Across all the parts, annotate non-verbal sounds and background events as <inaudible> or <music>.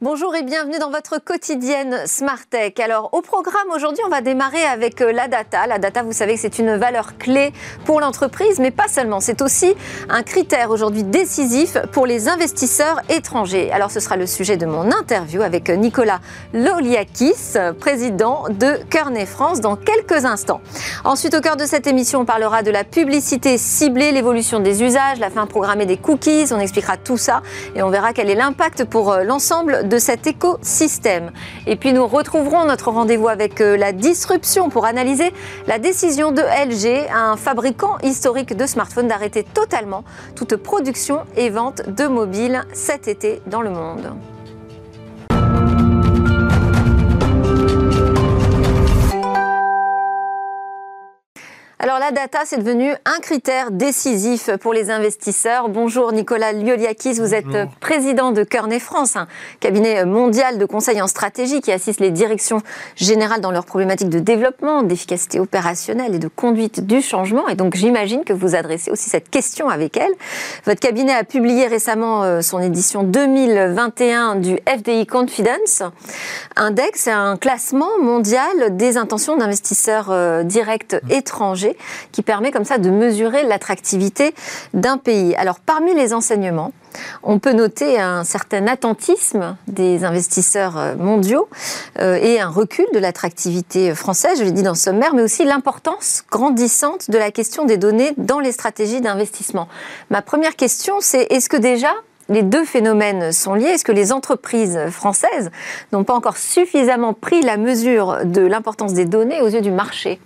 Bonjour et bienvenue dans votre quotidienne Smart Tech. Alors au programme aujourd'hui, on va démarrer avec euh, la data. La data, vous savez que c'est une valeur clé pour l'entreprise, mais pas seulement. C'est aussi un critère aujourd'hui décisif pour les investisseurs étrangers. Alors ce sera le sujet de mon interview avec Nicolas Loliakis, président de Kearney France, dans quelques instants. Ensuite, au cœur de cette émission, on parlera de la publicité ciblée, l'évolution des usages, la fin programmée des cookies. On expliquera tout ça et on verra quel est l'impact pour euh, l'ensemble de cet écosystème. Et puis nous retrouverons notre rendez-vous avec euh, la disruption pour analyser la décision de LG, un fabricant historique de smartphones, d'arrêter totalement toute production et vente de mobiles cet été dans le monde. Alors la data, c'est devenu un critère décisif pour les investisseurs. Bonjour Nicolas Lioliakis, vous êtes président de Kearney France, un cabinet mondial de conseil en stratégie qui assiste les directions générales dans leurs problématiques de développement, d'efficacité opérationnelle et de conduite du changement. Et donc j'imagine que vous adressez aussi cette question avec elle. Votre cabinet a publié récemment euh, son édition 2021 du FDI Confidence Index, un classement mondial des intentions d'investisseurs euh, directs étrangers qui permet comme ça de mesurer l'attractivité d'un pays. Alors parmi les enseignements, on peut noter un certain attentisme des investisseurs euh, mondiaux euh, et un recul de l'attractivité française, je l'ai dit dans le sommaire, mais aussi l'importance grandissante de la question des données dans les stratégies d'investissement. Ma première question, c'est est-ce que déjà les deux phénomènes sont liés? Est-ce que les entreprises françaises n'ont pas encore suffisamment pris la mesure de l'importance des données aux yeux du marché?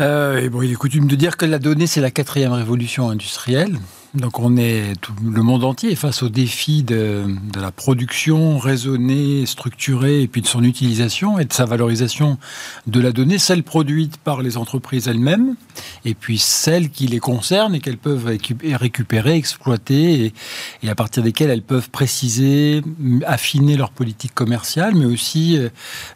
Euh, bon, il est coutume de dire que la donnée, c'est la quatrième révolution industrielle. Donc on est tout le monde entier face au défi de, la production raisonnée, structurée, et puis de son utilisation et de sa valorisation de la donnée, celle produite par les entreprises elles-mêmes, et puis celles qui les concernent et qu'elles peuvent récupérer, exploiter, et, et, à partir desquelles elles peuvent préciser, affiner leur politique commerciale, mais aussi euh,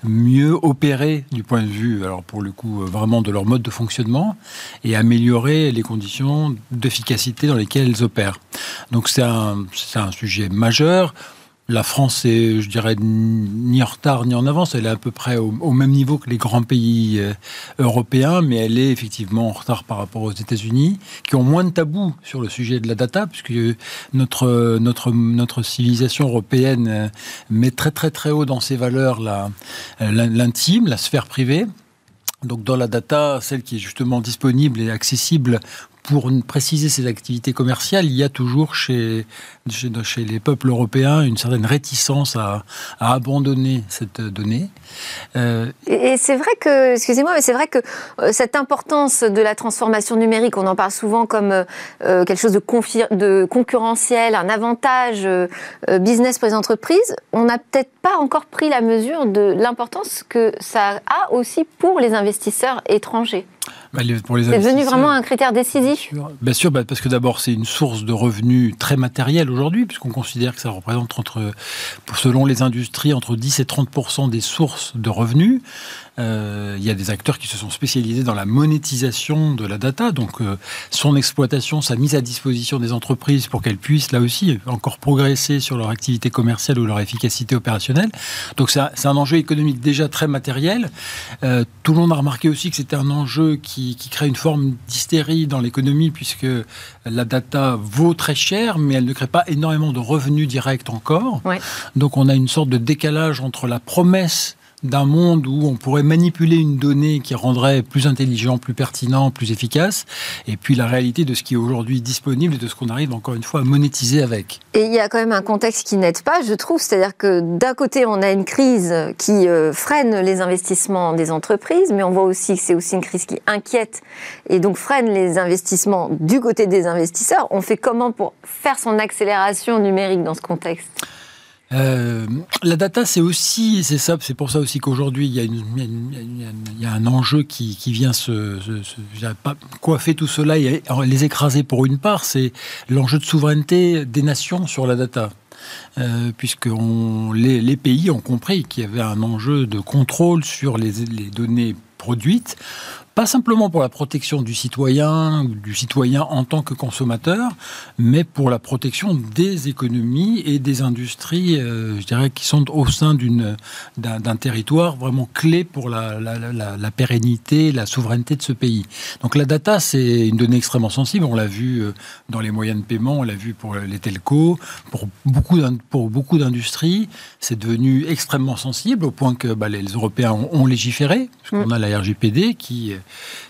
mieux opérer du point de vue, alors pour le coup, euh, vraiment de leur mode de fonctionnement, et améliorer les conditions d'efficacité dans lesquelles elles opèrent. Donc c'est un, un sujet majeur. La France est, je dirais, ni en retard ni en avance. Elle est à peu près au, même niveau que les grands pays euh, européens, mais elle est effectivement en retard par rapport aux États-Unis, qui ont moins de tabous sur le sujet de la data, puisque notre, notre, notre civilisation européenne euh, met très très très haut dans ses valeurs l'intime, la sphère privée. Donc dans la data, celle qui est justement disponible et accessible pour préciser ses activités commerciales, il y a toujours chez, chez, les peuples européens une certaine réticence à, abandonner cette donnée. Euh, et, c'est vrai que, excusez-moi, mais c'est vrai que euh, cette importance de la transformation numérique, on en parle souvent comme euh, quelque chose de, de, concurrentiel, un avantage business pour les entreprises, on n'a peut-être pas encore pris la mesure de l'importance que ça a aussi pour les investisseurs étrangers. Bah, c'est devenu vraiment un critère décisif Bien sûr, bah, parce que d'abord, c'est une source de revenus très matérielle aujourd'hui, puisqu'on considère que ça représente, entre, selon les industries, entre 10 et 30 des sources de revenus. Euh, il y a des acteurs qui se sont spécialisés dans la monétisation de la data, donc euh, son exploitation, sa mise à disposition des entreprises pour qu'elles puissent là aussi encore progresser sur leur activité commerciale ou leur efficacité opérationnelle. Donc c'est un, enjeu économique déjà très matériel. Euh, tout le monde a remarqué aussi que c'était un enjeu qui, qui crée une forme d'hystérie dans l'économie puisque la data vaut très cher, mais elle ne crée pas énormément de revenus directs encore. Donc on a une sorte de décalage entre la promesse d'un monde où on pourrait manipuler une donnée qui rendrait plus intelligent, plus pertinent, plus efficace, et puis la réalité de ce qui est aujourd'hui disponible et de ce qu'on arrive encore une fois à monétiser avec. Et il y a quand même un contexte qui n'aide pas, je trouve, c'est-à-dire que d'un côté on a une crise qui euh, freine les investissements des entreprises, mais on voit aussi que c'est aussi une crise qui inquiète et donc freine les investissements du côté des investisseurs. On fait comment pour faire son accélération numérique dans ce contexte? Euh, la data, c'est aussi, c'est ça, c'est pour ça aussi qu'aujourd'hui il y, a un enjeu qui, vient se, coiffer tout cela et les écraser pour une part, c'est l'enjeu de souveraineté des nations sur la data. Euh, puisque les, pays ont compris qu'il y avait un enjeu de contrôle sur les données produites pas simplement pour la protection du citoyen, du citoyen en tant que consommateur, mais pour la protection des économies et des industries, euh, je dirais, qui sont au sein d'un territoire vraiment clé pour la, la, la, la, pérennité, la souveraineté de ce pays. Donc la data, c'est une donnée extrêmement sensible. On l'a vu euh, dans les moyens de paiement, on l'a vu pour les telcos, pour beaucoup, pour beaucoup d'industries. C'est devenu extrêmement sensible au point que bah, les Européens ont, ont légiféré. Parce qu'on a la RGPD qui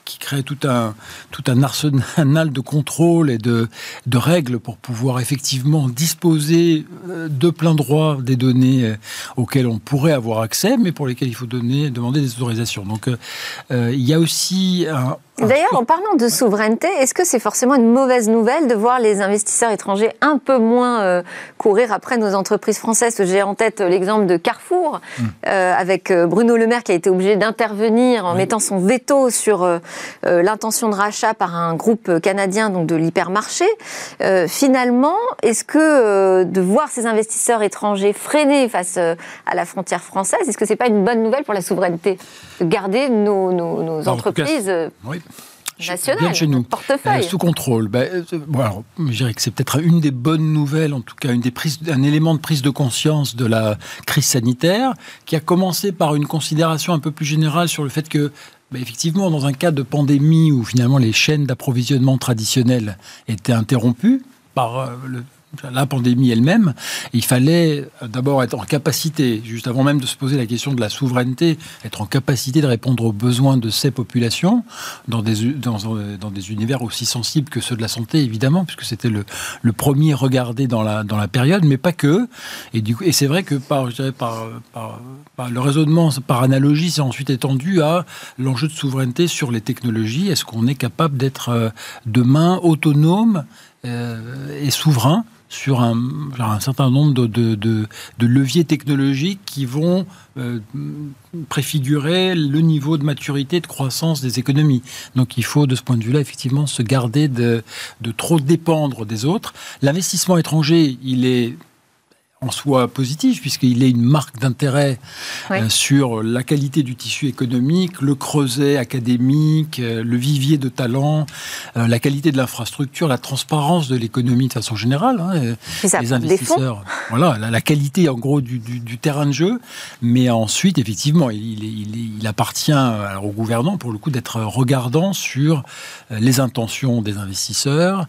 qui crée tout un, tout un arsenal de contrôle et de, de règles pour pouvoir effectivement disposer euh, de plein droit des données euh, auxquelles on pourrait avoir accès, mais pour lesquelles il faut donner, demander des autorisations. Donc euh, il y a aussi un, D'ailleurs, en parlant de souveraineté, est-ce que c'est forcément une mauvaise nouvelle de voir les investisseurs étrangers un peu moins euh, courir après nos entreprises françaises? J'ai en tête l'exemple de Carrefour, euh, avec Bruno Le Maire qui a été obligé d'intervenir en mettant son veto sur l'intention de rachat par un groupe canadien donc de l'hypermarché. finalement, est-ce que de voir ces investisseurs étrangers freiner face à la frontière française, est-ce que c'est pas une bonne nouvelle pour la souveraineté de garder nos, nos, entreprises oui national, chez nous. portefeuille. Euh, sous contrôle. Ben, euh, je dirais que c'est peut-être une des bonnes nouvelles, en tout cas une des prises, un élément de prise de conscience de la crise sanitaire, qui a commencé par une considération un peu plus générale sur le fait que ben, effectivement, dans un cas de pandémie où finalement les chaînes d'approvisionnement traditionnelles étaient interrompues par euh, le la pandémie elle-même, il fallait d'abord être en capacité, juste avant même de se poser la question de la souveraineté, être en capacité de répondre aux besoins de ces populations dans des, des univers aussi sensibles que ceux de la santé, évidemment, puisque c'était le, premier regardé dans la, période, mais pas que. Et, et c'est vrai que par, le raisonnement par analogie, c'est ensuite étendu à l'enjeu de souveraineté sur les technologies. Est-ce qu'on est capable d'être euh, demain autonome euh, et souverain sur un, certain nombre de, leviers technologiques qui vont euh, préfigurer le niveau de maturité, de croissance des économies. Donc il faut, de ce point de vue-là, effectivement, se garder de, de trop dépendre des autres. L'investissement étranger, il est en soi positif, puisqu'il est une marque d'intérêt euh, sur la qualité du tissu économique, le creuset académique, euh, le vivier de talent, euh, la qualité de l'infrastructure, la transparence de l'économie de façon générale. Hein, les investisseurs, voilà, la, qualité en gros du, terrain de jeu. Mais ensuite, effectivement, il, il, appartient alors, aux gouvernants, pour le coup, d'être regardant sur les intentions des investisseurs,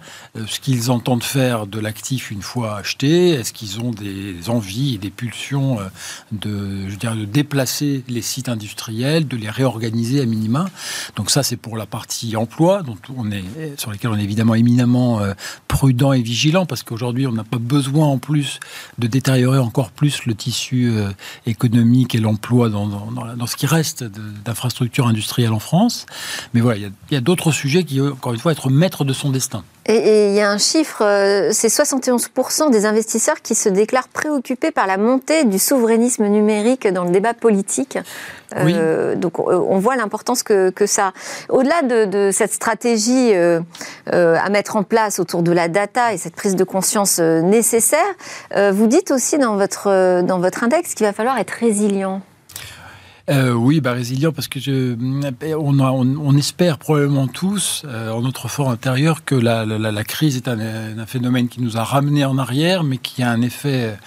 ce qu'ils entendent faire de l'actif une fois acheté, est-ce qu'ils ont des des envies et des pulsions euh, de, je dirais, de déplacer les sites industriels, de les réorganiser à minima. Donc ça, c'est pour la partie emploi, dont on est, sur laquelle on est évidemment éminemment euh, prudent et vigilant, parce qu'aujourd'hui, on n'a pas besoin en plus de détériorer encore plus le tissu euh, économique et l'emploi dans, dans, ce qui reste d'infrastructures industrielles en France. Mais voilà, il y a, a d'autres sujets qui, encore une fois, être maître de son destin. Et il y a un chiffre, euh, c'est 71% des investisseurs qui se déclarent préoccupés par la montée du souverainisme numérique dans le débat politique. Euh, donc on voit l'importance que, que, ça. Au-delà de, de, cette stratégie euh, euh, à mettre en place autour de la data et cette prise de conscience euh, nécessaire, vous dites aussi dans votre, dans votre index qu'il va falloir être résilient. Euh, oui, bah, résilient parce que je, on, on, espère probablement tous euh, en notre fort intérieur que la, la, la crise est un, un, phénomène qui nous a ramené en arrière, mais qui a un effet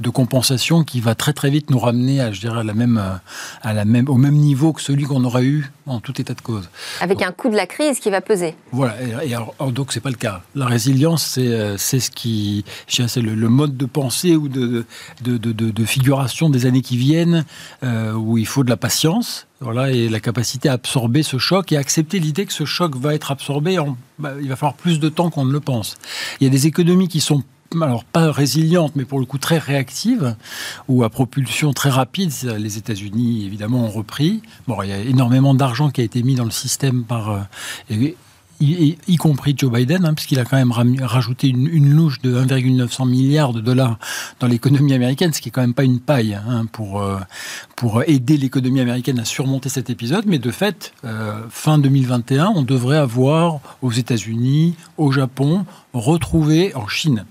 de compensation qui va très très vite nous ramener à, je dirais, à la même, à la même, au même niveau que celui qu'on aurait eu en tout état de cause. Avec un coût de la crise qui va peser. Voilà, et, et alors, donc c'est pas le cas. La résilience, c'est euh, c'est ce qui, c'est le, le, mode de pensée ou de de, de, de, de, figuration des années qui viennent, euh, où il faut de la patience, voilà, et la capacité à absorber ce choc et accepter l'idée que ce choc va être absorbé. En, bah, il va falloir plus de temps qu'on ne le pense. Il y a des économies qui sont alors pas résilientes, mais pour le coup très réactives, ou à propulsion très rapide. Les États-Unis, évidemment, ont repris. Bon, il y a énormément d'argent qui a été mis dans le système par, euh, y, compris Joe Biden, hein, puisqu'il a quand même rajouté une, louche de 1,900 milliards de dollars dans l'économie américaine, ce qui est quand même pas une paille hein, pour, euh, pour aider l'économie américaine à surmonter cet épisode. Mais de fait, euh, fin 2021, on devrait avoir aux États-Unis, au Japon, retrouvé en Chine,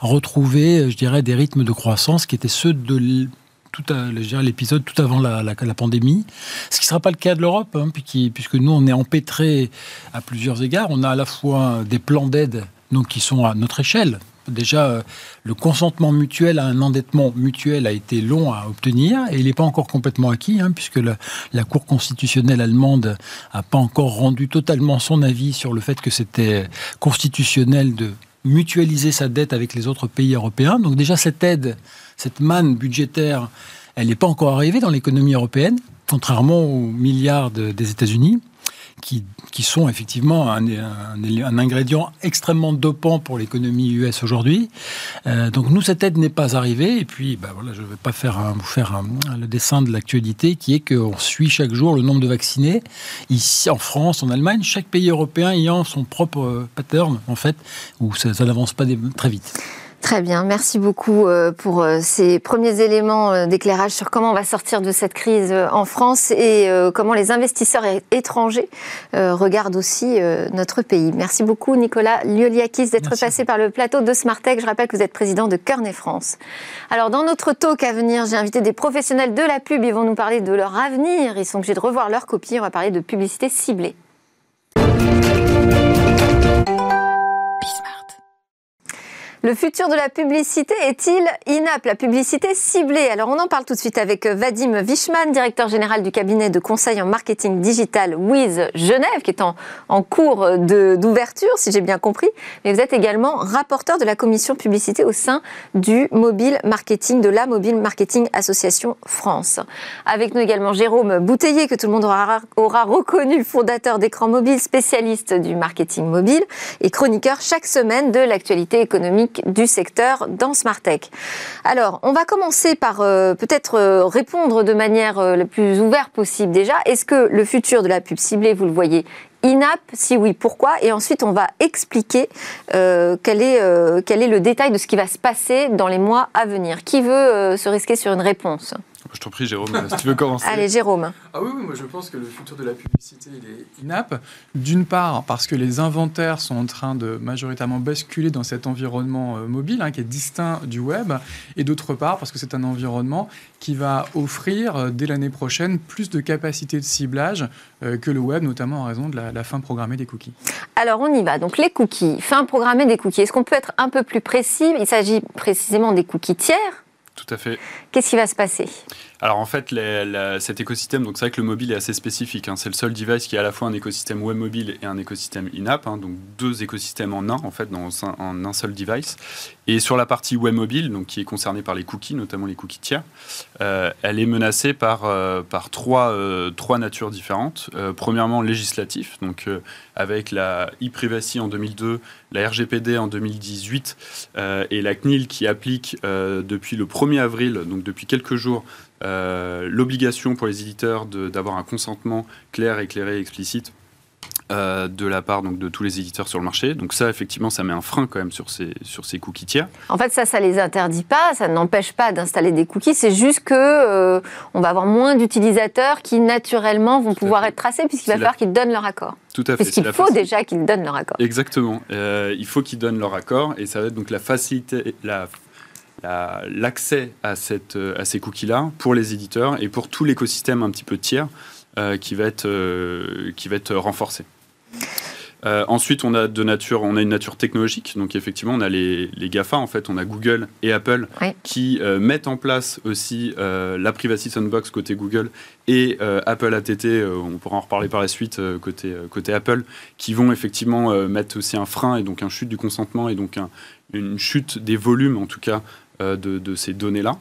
retrouvé, je dirais, des rythmes de croissance qui étaient ceux de tout l'épisode tout avant la, pandémie, ce qui ne sera pas le cas de l'Europe, hein, puisque nous, on est empêtrés à plusieurs égards. On a à la fois des plans d'aide qui sont à notre échelle, Déjà, euh, le consentement mutuel à un endettement mutuel a été long à obtenir et il n'est pas encore complètement acquis, hein, puisque la, Cour constitutionnelle allemande n'a pas encore rendu totalement son avis sur le fait que c'était constitutionnel de mutualiser sa dette avec les autres pays européens. Donc déjà, cette aide, cette manne budgétaire, elle n'est pas encore arrivée dans l'économie européenne, contrairement aux milliards des États-Unis qui, qui sont effectivement un, un, ingrédient extrêmement dopant pour l'économie US aujourd'hui. Euh, donc nous, cette aide n'est pas arrivée. Et puis, bah, voilà, je ne vais pas faire vous faire le dessin de l'actualité, qui est qu'on suit chaque jour le nombre de vaccinés. Ici, en France, en Allemagne, chaque pays européen ayant son propre pattern, en fait, où ça n'avance pas très vite. Très bien, merci beaucoup euh, pour euh, ces premiers éléments euh, d'éclairage sur comment on va sortir de cette crise en France et comment les investisseurs étrangers regardent aussi notre pays. Merci beaucoup Nicolas Lioliakis d'être passé par le plateau de Smartech. Je rappelle que vous êtes président de Kearney France. Alors dans notre talk à venir, j'ai invité des professionnels de la pub, ils vont nous parler de leur avenir, ils sont obligés de revoir leur copie, on va parler de publicité ciblée. Le futur de la publicité est-il inapte? La publicité ciblée Alors on en parle tout de suite avec Vadim Vichman, directeur général du cabinet de conseil en marketing digital Wiz Genève, qui est en, cours d'ouverture, si j'ai bien compris. Mais vous êtes également rapporteur de la commission publicité au sein du Mobile Marketing, de la Mobile Marketing Association France. Avec nous également Jérôme Bouteiller, que tout le monde aura, aura reconnu, fondateur d'écran mobile, spécialiste du marketing mobile et chroniqueur chaque semaine de l'actualité économique du secteur dans Smartech. Alors, on va commencer par euh, peut-être euh, répondre de manière euh, la plus ouverte possible déjà. Est-ce que le futur de la pub ciblée, vous le voyez INAP Si oui, pourquoi? Et ensuite, on va expliquer quel est le détail de ce qui va se passer dans les mois à venir. Qui veut se risquer sur une réponse? Je t'en prie, Jérôme, si tu veux commencer. Allez, Jérôme. Ah oui, oui, moi je pense que le futur de la publicité, il est inapte. D'une part, parce que les inventaires sont en train de majoritairement basculer dans cet environnement euh, mobile, hein, qui est distinct du web. Et d'autre part, parce que c'est un environnement qui va offrir, euh, dès l'année prochaine, plus de capacité de ciblage euh, que le web, notamment en raison de la, la fin programmée des cookies. Alors, on y va. Donc, les cookies, fin programmée des cookies. Est-ce qu'on peut être un peu plus précis? Il s'agit précisément des cookies tiers Qu'est-ce qui va se passer? Alors en fait, cet écosystème, c'est vrai que le mobile est assez spécifique. Hein. c'est le seul device qui a à la fois un écosystème web mobile et un écosystème in-app, hein. donc deux écosystèmes en un en fait dans un, un seul device. Et sur la partie web mobile, donc qui est concernée par les cookies, notamment les cookies tiers, euh, elle est menacée par euh, trois euh, trois natures différentes. premièrement, législatif, donc avec la e-privacy en 2002, la RGPD en 2018 et la CNIL qui applique depuis le 1er avril, donc depuis quelques jours, euh, l'obligation pour les éditeurs d'avoir un consentement clair, éclairé, explicite euh, de la part donc, de tous les éditeurs sur le marché. Donc ça, effectivement, ça met un frein quand même sur ces, sur ces cookies tiers. En fait, ça, ça les interdit pas, ça n'empêche pas d'installer des cookies, c'est juste que euh, on va avoir moins d'utilisateurs qui, naturellement, vont pouvoir être tracés puisqu'il va falloir qu'ils donnent leur accord. Tout à fait. Parce qu'il faut déjà qu'ils donnent leur accord. Exactement. il faut qu'ils donnent leur accord et ça va être donc la facilité, la l'accès à, cette, à ces cookies-là pour les éditeurs et pour tout l'écosystème un petit peu tiers euh, qui, va être, euh, qui va être renforcé. Euh, ensuite, on a de nature, on a une nature technologique. Donc effectivement, on a les, les Gafa. En fait, on a Google et Apple qui mettent en place aussi la Privacy Sandbox côté Google et Apple ATT. on pourra en reparler par la suite côté côté Apple, qui vont effectivement mettre aussi un frein et donc un chute du consentement et donc une chute des volumes en tout cas euh, de, ces données-là.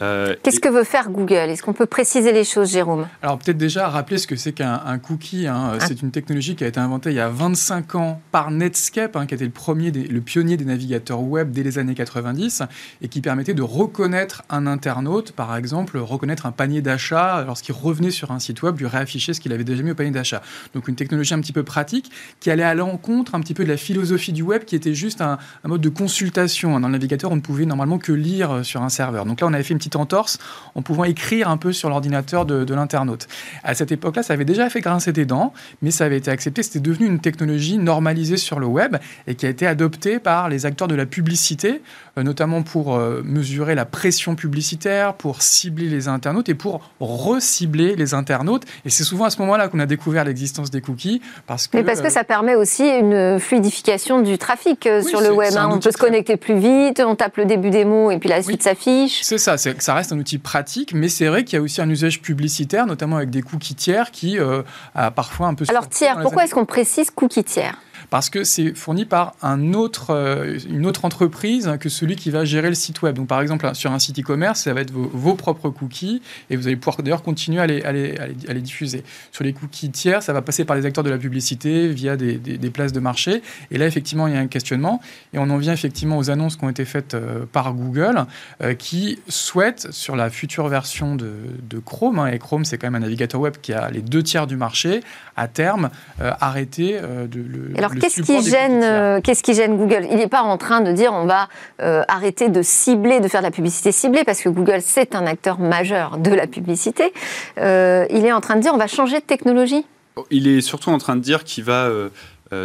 Euh, Qu'est-ce que veut faire Google? Est-ce qu'on peut préciser les choses, Jérôme? Alors peut-être déjà rappeler ce que c'est qu'un cookie. Hein. Ah. C'est une technologie qui a été inventée il y a 25 ans par Netscape, hein, qui était le, premier le pionnier des navigateurs web dès les années 90, et qui permettait de reconnaître un internaute, par exemple, reconnaître un panier d'achat lorsqu'il revenait sur un site web, lui réafficher ce qu'il avait déjà mis au panier d'achat. Donc une technologie un petit peu pratique qui allait à l'encontre un petit peu de la philosophie du web, qui était juste un, mode de consultation. Dans le navigateur, on ne pouvait normalement que lire sur un serveur. Donc là, on avait fait une petite entorse en pouvant écrire un peu sur l'ordinateur de, de l'internaute. À cette époque-là, ça avait déjà fait grincer des dents, mais ça avait été accepté. C'était devenu une technologie normalisée sur le web et qui a été adoptée par les acteurs de la publicité, euh, notamment pour euh, mesurer la pression publicitaire, pour cibler les internautes et pour recibler les internautes. Et c'est souvent à ce moment-là qu'on a découvert l'existence des cookies. Parce que, Mais parce que ça permet aussi une fluidification du trafic sur le web. Hein. On peut se connecter plus vite, on tape le début des mots et puis la suite s'affiche. C'est ça, ça reste un outil pratique, mais c'est vrai qu'il y a aussi un usage publicitaire, notamment avec des cookies tiers qui euh, a parfois un peu... Alors tiers, pourquoi est-ce qu'on précise cookies tiers? Parce que c'est fourni par un autre, euh, une autre entreprise que celui qui va gérer le site web. Donc, par exemple, sur un site e-commerce, ça va être vos, propres cookies et vous allez pouvoir d'ailleurs continuer à les, à, les, à les, diffuser. Sur les cookies tiers, ça va passer par les acteurs de la publicité via des, des, places de marché. Et là, effectivement, il y a un questionnement. Et on en vient effectivement aux annonces qui ont été faites euh, par Google euh, qui souhaitent, sur la future version de, de Chrome, hein, et Chrome, c'est quand même un navigateur web qui a les deux tiers du marché, à terme, arrêter de le. Alors, qu'est-ce qui, gêne, euh, qu'est-ce qui gêne Google? Il n'est pas en train de dire on va euh, arrêter de cibler, de faire de la publicité ciblée, parce que Google, c'est un acteur majeur de la publicité. Euh, il est en train de dire on va changer de technologie? Il est surtout en train de dire qu'il va...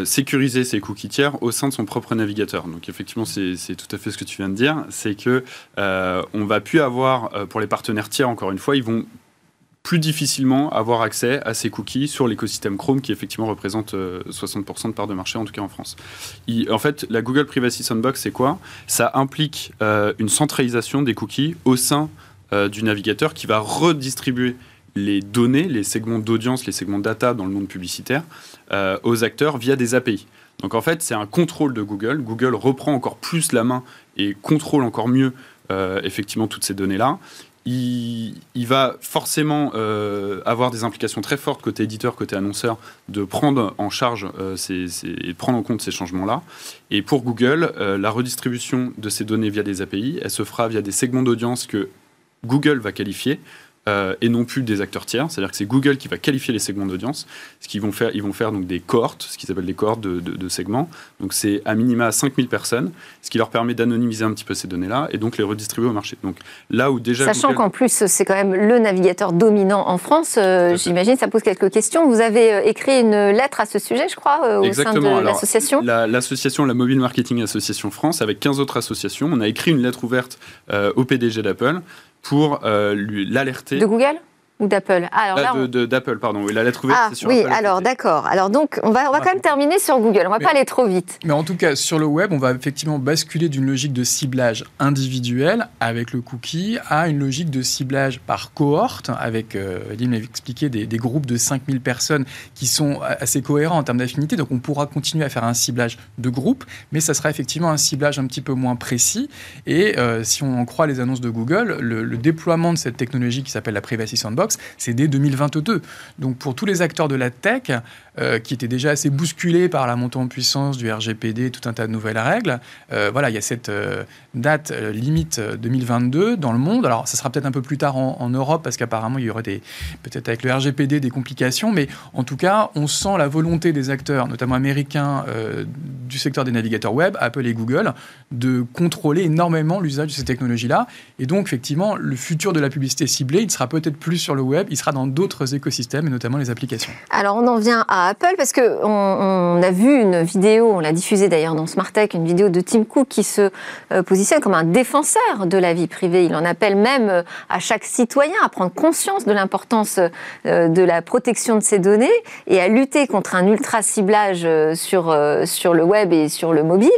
sécuriser ses cookies tiers au sein de son propre navigateur. Donc effectivement, c'est tout à fait ce que tu viens de dire, c'est que on va plus avoir pour les partenaires tiers encore une fois, ils vont plus difficilement avoir accès à ces cookies sur l'écosystème Chrome qui effectivement représente 60% euh, de part de marché, en tout cas en France. en fait, la Google Privacy Sandbox, c'est quoi? Ça implique euh, une centralisation des cookies au sein euh, du navigateur qui va redistribuer les données, les segments d'audience, les segments data dans le monde publicitaire aux acteurs via des API. Donc en fait, c'est un contrôle de Google. Google reprend encore plus la main et contrôle encore mieux effectivement toutes ces données-là il, va forcément euh, avoir des implications très fortes côté éditeur, côté annonceur, de prendre en charge euh, prendre en compte ces changements-là. Et pour Google, euh, la redistribution de ces données via des API, elle se fera via des segments d'audience que Google va qualifier euh, et non plus des acteurs tiers. C'est-à-dire que c'est Google qui va qualifier les segments d'audience. Ce qu'ils vont faire, ils vont faire donc des cohortes, ce qu'ils appellent des cohortes de, segments. Donc c'est à minima 5000 personnes, ce qui leur permet d'anonymiser un petit peu ces données-là et donc les redistribuer au marché. Donc là où déjà sachant qu'en plus c'est quand même le navigateur dominant en France, euh, j'imagine ça pose quelques questions. Vous avez euh, écrit une lettre à ce sujet, je crois, au sein de l'association. L'association, la, Mobile Marketing Association France, avec 15 autres associations, on a écrit une lettre ouverte au PDG d'Apple pour euh, l'alerter. De Google? Ou d'Apple ah, alors ah, D'Apple, pardon. Oui, la lettre ouverte, ah, sur oui, alors d'accord. Alors donc, on va, on va quand même terminer sur Google. On va pas aller trop vite. Mais en tout cas, sur le web, on va effectivement basculer d'une logique de ciblage individuel avec le cookie à une logique de ciblage par cohorte avec, euh, Eline expliqué, des, des, groupes de 5000 personnes qui sont assez cohérents en termes d'affinité. Donc on pourra continuer à faire un ciblage de groupe, mais ça sera effectivement un ciblage un petit peu moins précis. Et euh, si on en croit les annonces de Google, le, le déploiement de cette technologie qui s'appelle la Privacy Sandbox, c'est dès 2022. Donc pour tous les acteurs de la tech, euh, qui étaient déjà assez bousculés par la montée en puissance du RGPD, tout un tas de nouvelles règles, euh, voilà, il y a cette euh, date limite 2022 dans le monde. Alors ça sera peut-être un peu plus tard en, Europe, parce qu'apparemment il y aurait peut-être avec le RGPD des complications, mais en tout cas, on sent la volonté des acteurs, notamment américains, du secteur des navigateurs web, Apple et Google, de contrôler énormément l'usage de ces technologies-là. Et donc, effectivement, le futur de la publicité ciblée, il sera peut-être plus sur le web, il sera dans d'autres écosystèmes, et notamment les applications. Alors, on en vient à Apple, parce qu'on on a vu une vidéo, on l'a diffusée d'ailleurs dans Tech, une vidéo de Tim Cook qui se euh, positionne comme un défenseur de la vie privée. Il en appelle même euh, à chaque citoyen à prendre conscience de l'importance euh, de la protection de ses données et à lutter contre un ultra-ciblage sur, sur le web et sur le mobile.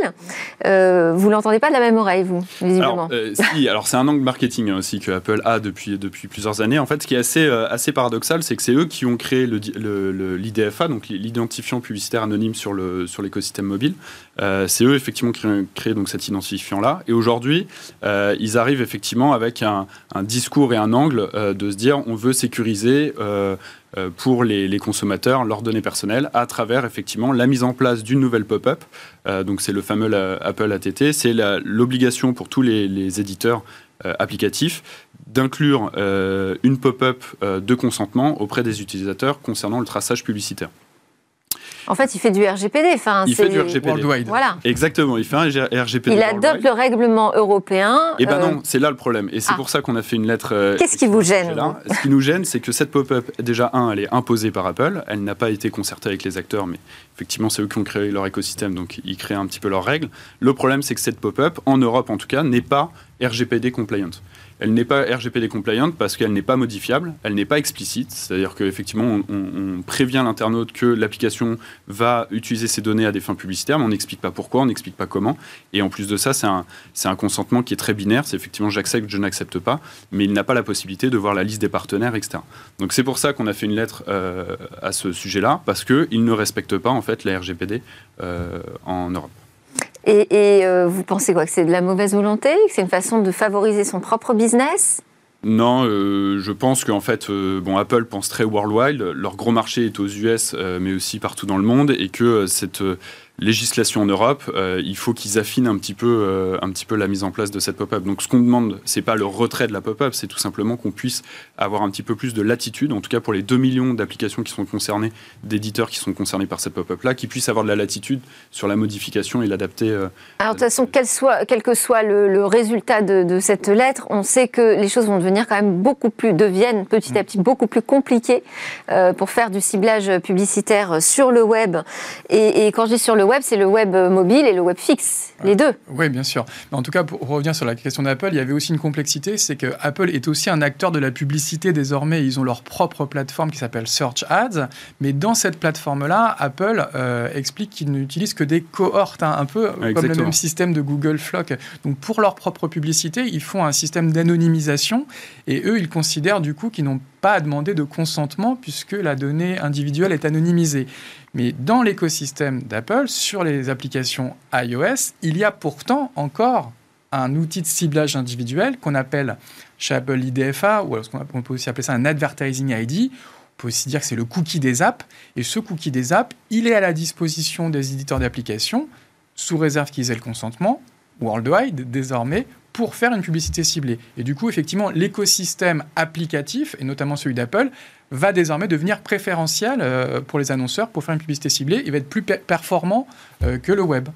vous l'entendez pas de la même oreille, vous, visiblement Alors, si, alors c'est un angle marketing hein, aussi que Apple a depuis, depuis plusieurs années. En fait, ce qui est assez, assez paradoxal, c'est que c'est eux qui ont créé l'IDFA, le, donc l'identifiant publicitaire anonyme sur l'écosystème sur mobile. Euh, c'est eux effectivement qui ont créé donc cet identifiant-là. Et aujourd'hui, euh, ils arrivent effectivement avec un, discours et un angle euh, de se dire on veut sécuriser pour les, consommateurs leurs données personnelles à travers effectivement la mise en place d'une nouvelle pop-up. donc c'est le fameux Apple ATT, c'est l'obligation pour tous les éditeurs applicatifs d'inclure une pop-up de consentement auprès des utilisateurs concernant le traçage publicitaire. En fait, il fait du RGPD. Enfin, il fait du RGPD. Voilà. Exactement, il fait un RGPD. Il adopte le règlement européen. Eh bien non, c'est là le problème. Et c'est ah. pour ça qu'on a fait une lettre. Qu'est-ce qui vous gêne Ce qui nous gêne, c'est que cette pop-up, déjà, un, elle est imposée par Apple. Elle n'a pas été concertée avec les acteurs, mais effectivement, c'est eux qui ont créé leur écosystème, donc ils créent un petit peu leurs règles. Le problème, c'est que cette pop-up, en Europe en tout cas, n'est pas RGPD compliant. Elle n'est pas RGPD compliant parce qu'elle n'est pas modifiable, elle n'est pas explicite, c'est-à-dire qu'effectivement on, on, prévient l'internaute que l'application va utiliser ces données à des fins publicitaires, mais on n'explique pas pourquoi, on n'explique pas comment. Et en plus de ça, c'est un, consentement qui est très binaire, c'est effectivement j'accepte, je n'accepte pas, mais il n'a pas la possibilité de voir la liste des partenaires, etc. Donc c'est pour ça qu'on a fait une lettre euh, à ce sujet-là, parce qu'il ne respecte pas en fait la RGPD euh, en Europe. Et, euh, vous pensez quoi Que c'est de la mauvaise volonté Que c'est une façon de favoriser son propre business? Non, euh, je pense qu'en fait, euh, bon, Apple pense très worldwide. Leur gros marché est aux US, mais aussi partout dans le monde, et que cette législation en Europe, euh, il faut qu'ils affinent un petit, peu, euh, un petit peu la mise en place de cette pop-up. Donc ce qu'on demande, c'est pas le retrait de la pop-up, c'est tout simplement qu'on puisse avoir un petit peu plus de latitude, en tout cas pour les 2 millions d'applications qui sont concernées, d'éditeurs qui sont concernés par cette pop-up-là, qui puissent avoir de la latitude sur la modification et l'adapter. Euh, Alors de toute façon, quel, que soit le, résultat de, cette lettre, on sait que les choses vont devenir quand même beaucoup plus, deviennent petit à petit beaucoup plus compliquées pour faire du ciblage publicitaire sur le web. Et, et quand je dis sur le web, c'est le web mobile et le web fixe, les deux. Oui, bien sûr. Mais en tout cas, pour revenir sur la question d'Apple, il y avait aussi une complexité, c'est que Apple est aussi un acteur de la publicité désormais. Ils ont leur propre plateforme qui s'appelle Search Ads, mais dans cette plateforme-là, Apple euh, explique qu'ils n'utilisent que des cohortes, hein, un peu comme le même système de Google Flock. Donc pour leur propre publicité, ils font un système d'anonymisation et eux, ils considèrent du coup qu'ils n'ont pas à demander de consentement puisque la donnée individuelle est anonymisée. Mais dans l'écosystème d'Apple, sur les applications iOS, il y a pourtant encore un outil de ciblage individuel qu'on appelle chez Apple IDFA, ou on peut aussi appeler ça un Advertising ID. On peut aussi dire que c'est le cookie des apps. Et ce cookie des apps, il est à la disposition des éditeurs d'applications, sous réserve qu'ils aient le consentement, worldwide désormais, pour faire une publicité ciblée. Et du coup, effectivement, l'écosystème applicatif, et notamment celui d'Apple, va désormais devenir préférentiel euh, pour les annonceurs pour faire une publicité ciblée. Il va être plus performant euh, que le web.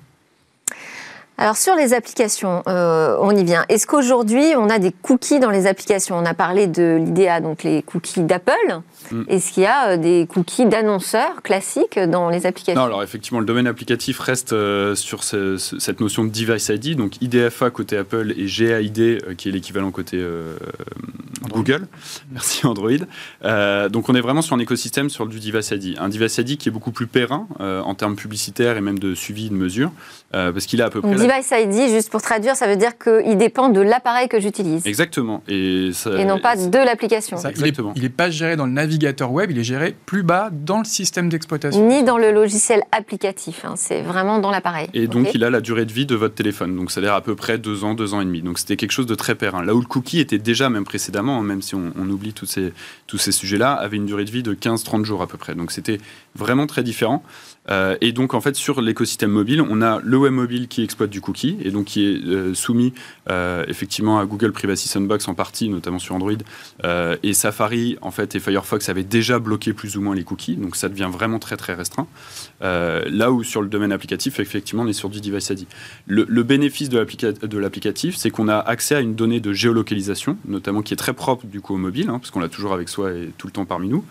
Alors sur les applications, euh, on y vient. Est-ce qu'aujourd'hui on a des cookies dans les applications? On a parlé de l'IDEA, donc les cookies d'Apple. Mm. Est-ce qu'il y a euh, des cookies d'annonceurs classiques dans les applications? Non, alors effectivement, le domaine applicatif reste euh, sur cette notion de device ID, donc IDFA côté Apple et GAID euh, qui est l'équivalent côté Google. <laughs> Merci Android. donc on est vraiment sur un écosystème sur du device ID. Un device ID qui est beaucoup plus périn en termes publicitaires et même de suivi de mesure, parce qu'il a à peu près. Device ID, juste pour traduire, ça veut dire qu'il dépend de l'appareil que j'utilise. Exactement. Et, et non pas de l'application. Il n'est pas géré dans le navigateur navigateur web, il est géré plus bas dans le système d'exploitation. Ni dans le logiciel applicatif, hein, c'est vraiment dans l'appareil. Et donc il a la durée de vie de votre téléphone, donc c'est-à-dire à peu près deux ans, deux ans et demi. Donc c'était quelque chose de très périn. Là où le cookie était déjà, même précédemment, hein, même si on, oublie tous ces, tous ces sujets-là, avait une durée de vie de 15-30 jours à peu près. Donc c'était vraiment très différent. Euh, et donc, en fait, sur l'écosystème mobile, on a le web mobile qui exploite du cookie et donc qui est euh, soumis euh, effectivement à Google Privacy Sandbox en partie, notamment sur Android. et Safari, en fait, et Firefox avaient déjà bloqué plus ou moins les cookies, donc ça devient vraiment très très restreint. là où sur le domaine applicatif, effectivement, on est sur du device ID. Le, bénéfice de l'applicatif, c'est qu'on a accès à une donnée de géolocalisation, notamment qui est très propre du coup au mobile, hein, parce qu'on l'a toujours avec soi et tout le temps parmi nous.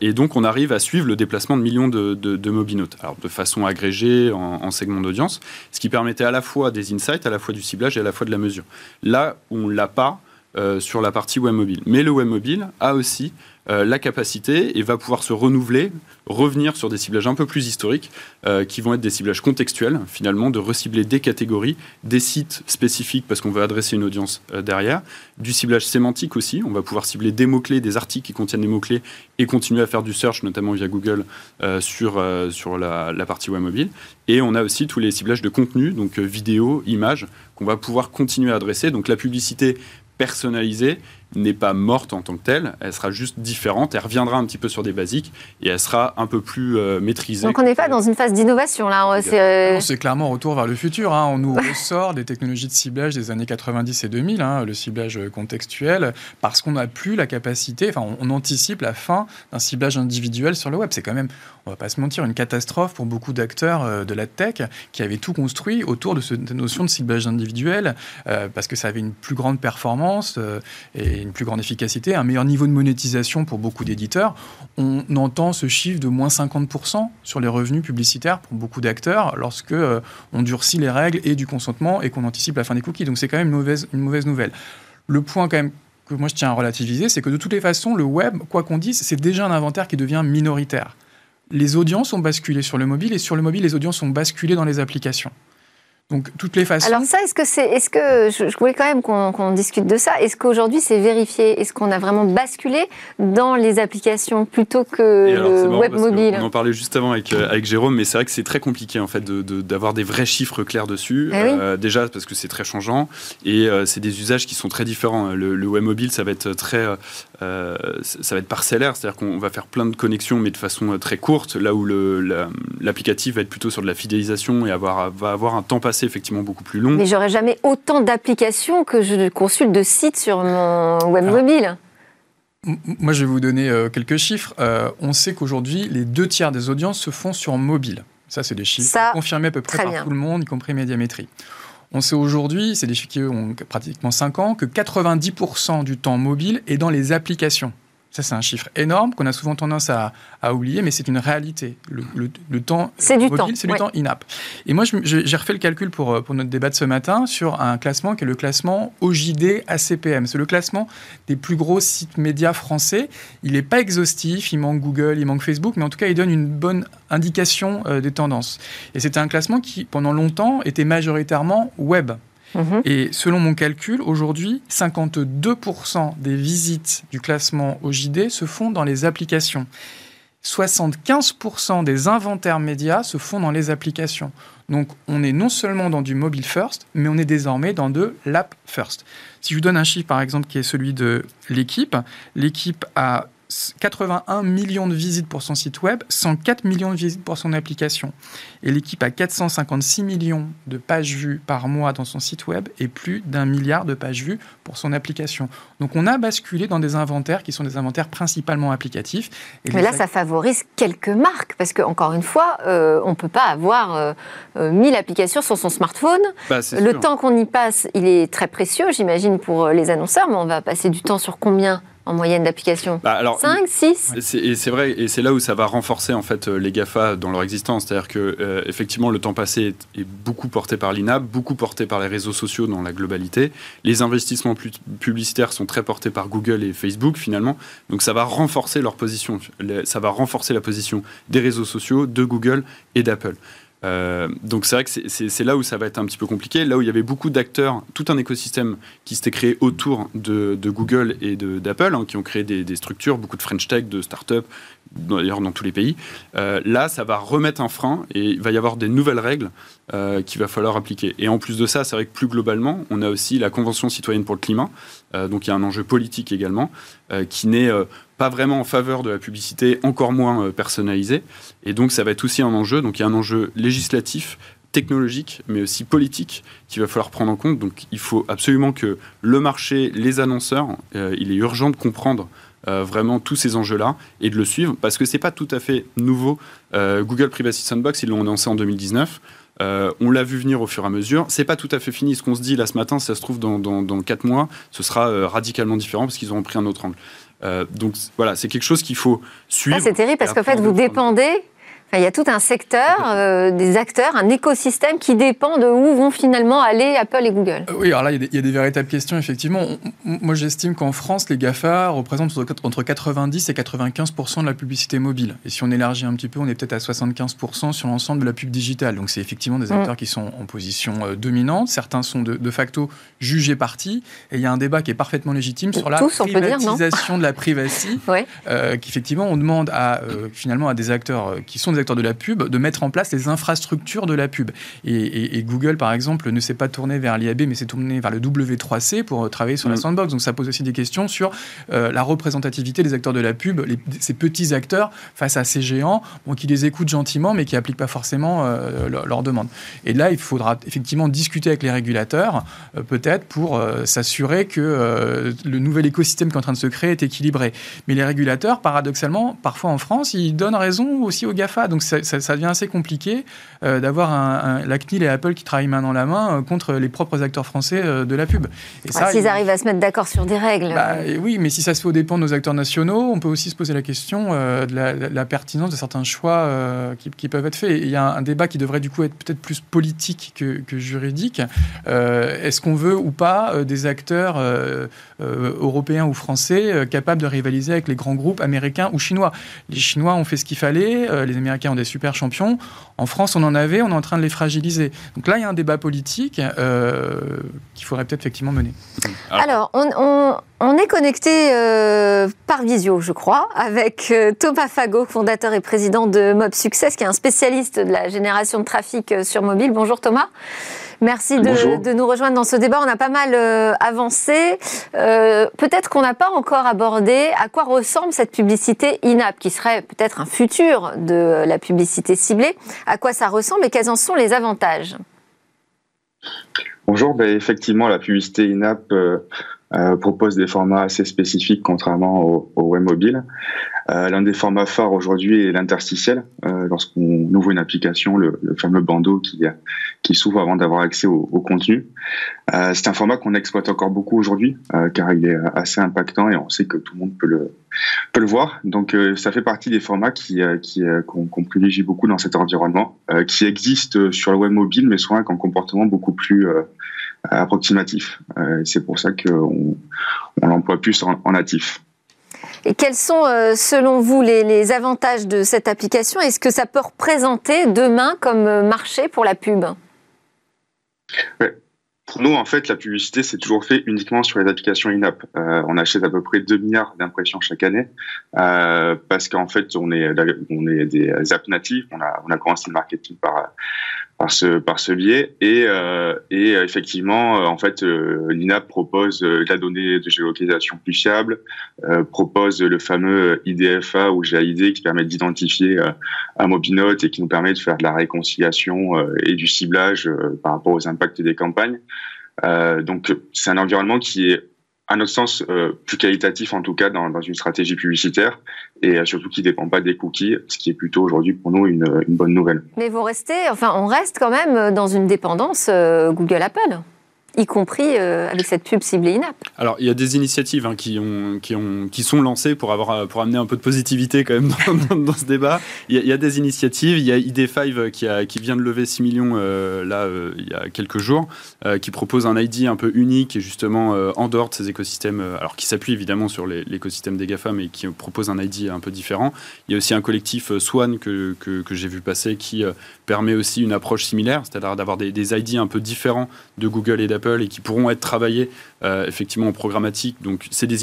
et donc, on arrive à suivre le déplacement de millions de, de mobinotes, alors de façon agrégée en, segments d'audience, ce qui permettait à la fois des insights, à la fois du ciblage et à la fois de la mesure. Là on ne l'a pas euh, sur la partie web mobile. Mais le web mobile a aussi euh, la capacité et va pouvoir se renouveler, revenir sur des ciblages un peu plus historiques, euh, qui vont être des ciblages contextuels, finalement, de recibler des catégories, des sites spécifiques, parce qu'on veut adresser une audience euh, derrière, du ciblage sémantique aussi, on va pouvoir cibler des mots-clés, des articles qui contiennent des mots-clés, et continuer à faire du search, notamment via Google, sur, sur la, la, partie web mobile. Et on a aussi tous les ciblages de contenu, donc vidéo, images, qu'on va pouvoir continuer à adresser. Donc la publicité personnalisée n'est pas morte en tant que telle, elle sera juste différente, elle reviendra un petit peu sur des basiques et elle sera un peu plus euh, maîtrisée. Donc on n'est pas dans une phase d'innovation là. C'est clairement retour vers le futur. Hein. On nous ressort des technologies de ciblage des années 90 et 2000, hein, le ciblage contextuel, parce qu'on n'a plus la capacité, enfin on, anticipe la fin d'un ciblage individuel sur le web. C'est quand même, on va pas se mentir, une catastrophe pour beaucoup d'acteurs euh, de la tech qui avaient tout construit autour de cette notion de ciblage individuel, euh, parce que ça avait une plus grande performance et une plus grande efficacité, un meilleur niveau de monétisation pour beaucoup d'éditeurs. On entend ce chiffre de moins 50% sur les revenus publicitaires pour beaucoup d'acteurs lorsque euh, on durcit les règles et du consentement et qu'on anticipe la fin des cookies. Donc c'est quand même une mauvaise, une mauvaise nouvelle. Le point quand même que moi je tiens à relativiser, c'est que de toutes les façons, le web, quoi qu'on dise, c'est déjà un inventaire qui devient minoritaire. Les audiences ont basculé sur le mobile et sur le mobile, les audiences ont basculé dans les applications. Donc toutes les façons. Alors ça, est-ce que c'est, est-ce que je, voulais quand même qu'on, discute de ça. Est-ce qu'aujourd'hui c'est vérifié? Est-ce qu'on a vraiment basculé dans les applications plutôt que le web mobile? On en parlait juste avant avec, euh, avec Jérôme, mais c'est vrai que c'est très compliqué en fait d'avoir des vrais chiffres clairs dessus. Eh euh, déjà parce que c'est très changeant et euh, c'est des usages qui sont très différents. Le, web mobile, ça va être très, ça va être parcellaire, c'est-à-dire qu'on va faire plein de connexions mais de façon très courte, là où l'applicatif va être plutôt sur de la fidélisation et avoir, va avoir un temps passé effectivement beaucoup plus long. Mais j'aurais jamais autant d'applications que je consulte de sites sur mon web mobile. Moi, je vais vous donner euh, quelques chiffres. Euh, on sait qu'aujourd'hui, les deux tiers des audiences se font sur mobile. Ça, c'est des chiffres confirmés à peu près par tout le monde, y compris Médiamétrie. On sait aujourd'hui, c'est des chiffres qui ont pratiquement 5 ans, que 90% du temps mobile est dans les applications. Ça, c'est un chiffre énorme qu'on a souvent tendance à, oublier, mais c'est une réalité. Le, temps c'est du temps, c'est du temps inap. Et moi, j'ai refait le calcul pour, pour notre débat de ce matin sur un classement qui est le classement OJD ACPM. C'est le classement des plus gros sites médias français. Il n'est pas exhaustif, il manque Google, il manque Facebook, mais en tout cas, il donne une bonne indication euh, des tendances. Et c'était un classement qui, pendant longtemps, était majoritairement web. Mhm. Et selon mon calcul, aujourd'hui, 52% des visites du classement OJD se font dans les applications. 75% des inventaires médias se font dans les applications. Donc on est non seulement dans du mobile first, mais on est désormais dans de l'app first. Si je vous donne un chiffre par exemple qui est celui de l'équipe, l'équipe a 81 millions de visites pour son site web, 104 millions de visites pour son application. Et l'équipe a 456 millions de pages vues par mois dans son site web et plus d'un milliard de pages vues pour son application. Donc on a basculé dans des inventaires qui sont des inventaires principalement applicatifs. Mais là, ça favorise quelques marques, parce qu'encore une fois, euh, on ne peut pas avoir euh, 1000 euh, applications sur son smartphone. Bah, le temps qu'on y passe, il est très précieux, j'imagine, pour les annonceurs, mais on va passer du temps sur combien en moyenne d'application bah, 5, 6 Et c'est vrai, et c'est là où ça va renforcer en fait euh, les GAFA dans leur existence. C'est-à-dire que euh, effectivement le temps passé est, beaucoup porté par l'INAP, beaucoup porté par les réseaux sociaux dans la globalité. Les investissements publicitaires sont très portés par Google et Facebook finalement. Donc ça va renforcer leur position. Ça va renforcer la position des réseaux sociaux, de Google et d'Apple. Euh, donc c'est vrai que c'est là où ça va être un petit peu compliqué. Là où il y avait beaucoup d'acteurs, tout un écosystème qui s'était créé autour de, Google et d'Apple, hein, qui ont créé des, structures, beaucoup de French Tech, de start-up, d'ailleurs dans tous les pays. Euh, là, ça va remettre un frein et il va y avoir des nouvelles règles euh, qu'il va falloir appliquer. Et en plus de ça, c'est vrai que plus globalement, on a aussi la Convention citoyenne pour le climat, donc il y a un enjeu politique également, qui n'est pas vraiment en faveur de la publicité, encore moins euh, personnalisée. Et donc ça va être aussi un enjeu. Donc il y a un enjeu législatif, technologique, mais aussi politique qu'il va falloir prendre en compte. Donc il faut absolument que le marché, les annonceurs, euh, il est urgent de comprendre euh, vraiment tous ces enjeux-là et de le suivre parce que c'est pas tout à fait nouveau. Google Privacy Sandbox, ils l'ont annoncé en 2019. On l'a vu venir au fur et à mesure. C'est pas tout à fait fini. Ce qu'on se dit là ce matin, ça se trouve dans, dans, dans 4 mois, ce sera radicalement différent parce qu'ils auront pris un autre angle. Euh, donc voilà, c'est quelque chose qu'il faut suivre. c'est terrible parce qu'en fait, vous dépendez il y a tout un secteur, euh, des acteurs, un écosystème qui dépend de où vont finalement aller Apple et Google. Euh, oui, alors là, il y, a des, véritables questions, effectivement. moi, j'estime qu'en France, les GAFA représentent entre 90 et 95 de la publicité mobile. Et si on élargit un petit peu, on est peut-être à 75 sur l'ensemble de la pub digitale. Donc, c'est effectivement des mm. acteurs qui sont en position euh, dominante. Certains sont de, facto jugés partis. Et il y a un débat qui est parfaitement légitime sur la privatisation de la privacy. <laughs> qui, effectivement, on demande à, finalement, à des acteurs qui sont des de la pub de mettre en place les infrastructures de la pub. Et, Google, par exemple, ne s'est pas tourné vers l'IAB, mais s'est tourné vers le W3C pour travailler sur la mm. sandbox. Donc ça pose aussi des questions sur la représentativité des acteurs de la pub, ces petits acteurs face à ces géants, bon, qui les écoutent gentiment, mais qui n'appliquent pas forcément leurs demandes. Et là, il faudra effectivement discuter avec les régulateurs, peut-être, pour s'assurer que le nouvel écosystème qui est en train de se créer est équilibré. Mais les régulateurs, paradoxalement, parfois en France, ils donnent raison aussi aux GAFA. Donc ça, devient assez compliqué euh, d'avoir un, la CNIL et Apple qui travaillent main dans la main euh, contre les propres acteurs français euh, de la pub. Et S'ils arrivent à se mettre d'accord sur des règles. Bah, oui, mais si ça se fait au dépens de nos acteurs nationaux, on peut aussi se poser la question de, la, pertinence de certains choix qui, peuvent être faits. il y a un, débat qui devrait du coup être peut-être plus politique que, que juridique. Est-ce qu'on veut ou pas des acteurs européens ou français capables de rivaliser avec les grands groupes américains ou chinois? Les Chinois ont fait ce qu'il fallait, les Américains ont des super champions. En France, on en avait, on est en train de les fragiliser. Donc là, il y a un débat politique euh, qu'il faudrait peut-être effectivement mener. Alors, on, est connecté euh, par visio, je crois, avec Thomas Fago, fondateur et président de Mob Success, qui est un spécialiste de la génération de trafic sur mobile. Bonjour Thomas. Merci de, nous rejoindre dans ce débat. On a pas mal euh, avancé. Euh, peut-être qu'on n'a pas encore abordé à quoi ressemble cette publicité in-app, qui serait peut-être un futur de la publicité ciblée. À quoi ça ressemble et quels en sont les avantages? Bonjour, ben, effectivement, la publicité in-app euh, propose des formats assez spécifiques contrairement au, web mobile. L'un des formats phares aujourd'hui est l'interstitiel. Lorsqu'on ouvre une application, le, le fameux bandeau qui, qui s'ouvre avant d'avoir accès au, contenu. Euh, c'est un format qu'on exploite encore beaucoup aujourd'hui, euh, car il est assez impactant et on sait que tout le monde peut le, peut le voir. Donc euh, ça fait partie des formats qui, qu'on, privilégie beaucoup dans cet environnement, qui existent sur le web mobile, mais souvent avec un comportement beaucoup plus approximatif. c'est pour ça qu'on on l'emploie plus en, en natif. Et quels sont, euh, selon vous, les, avantages de cette application? Est-ce que ça peut représenter demain comme euh, marché pour la pub? Pour nous, en fait, la publicité, c'est toujours fait uniquement sur les applications in-app. Euh, on achète à peu près 2 milliards d'impressions chaque année parce qu'en fait, on est, on est des apps natives. On a, on a commencé le marketing par, par ce par ce biais. Et euh, et effectivement euh, en fait euh, l'INAP propose euh, la donnée de géolocalisation plus fiable propose le fameux IDFA ou GAID qui permet d'identifier un mobinote et qui nous permet de faire de la réconciliation et du ciblage par rapport aux impacts des campagnes. Donc c'est un environnement qui est à notre sens, euh, plus qualitatif en tout cas dans, dans, une stratégie publicitaire et euh, surtout qui ne dépend pas des cookies, ce qui est plutôt aujourd'hui pour nous une, une, bonne nouvelle. Mais vous restez, enfin on reste quand même dans une dépendance euh, Google-Apple y compris euh, avec cette pub ciblée in-app. Alors, il y a des initiatives hein, qui, ont, qui, ont, qui sont lancées pour, avoir, pour amener un peu de positivité quand même <laughs> dans, ce débat. Il y, a, des initiatives. Il y a ID5 qui, a, qui vient de lever 6 millions euh, là, euh, il y a quelques jours, qui propose un ID un peu unique et justement en dehors de ces écosystèmes, alors qui s'appuie évidemment sur l'écosystème des GAFA, mais qui propose un ID un peu différent. Il y a aussi un collectif Swan que, que, que j'ai vu passer qui permet aussi une approche similaire, c'est-à-dire d'avoir des, des ID un peu différents de Google et d'Apple et qui pourront être travaillés euh, effectivement en programmatique. Donc, c'est des,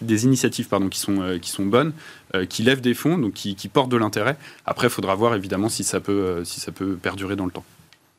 des, initiatives pardon, qui, sont, euh, qui sont bonnes, euh, qui lèvent des fonds, donc qui, qui portent de l'intérêt. Après, il faudra voir évidemment si ça, peut, si ça peut perdurer dans le temps.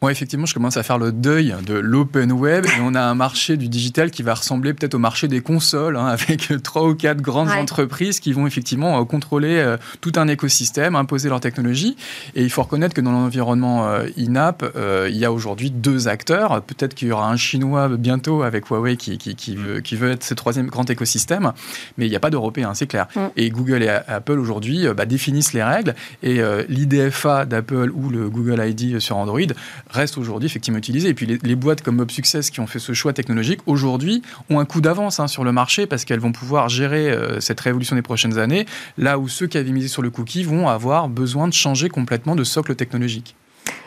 Moi, effectivement, je commence à faire le deuil de l'open web et on a un marché du digital qui va ressembler peut-être au marché des consoles, hein, <laughs> avec trois ou quatre grandes entreprises qui vont effectivement euh, contrôler euh, tout un écosystème, imposer leur technologie. Et il faut reconnaître que dans l'environnement euh, in-app, il y a aujourd'hui deux acteurs. Peut-être qu'il y aura un chinois bientôt avec Huawei qui, qui, qui, mm. veut, qui veut être ce troisième grand écosystème, mais il n'y a pas d'Européens, c'est clair. Mm. Et Google et Apple aujourd'hui bah, définissent les règles et l'IDFA d'Apple ou le Google ID sur Android reste aujourd'hui effectivement utilisé. Et puis les, boîtes comme Mob Success qui ont fait ce choix technologique aujourd'hui ont un coup d'avance hein, sur le marché parce qu'elles vont pouvoir gérer euh, cette révolution des prochaines années, là où ceux qui avaient misé sur le cookie vont avoir besoin de changer complètement de socle technologique.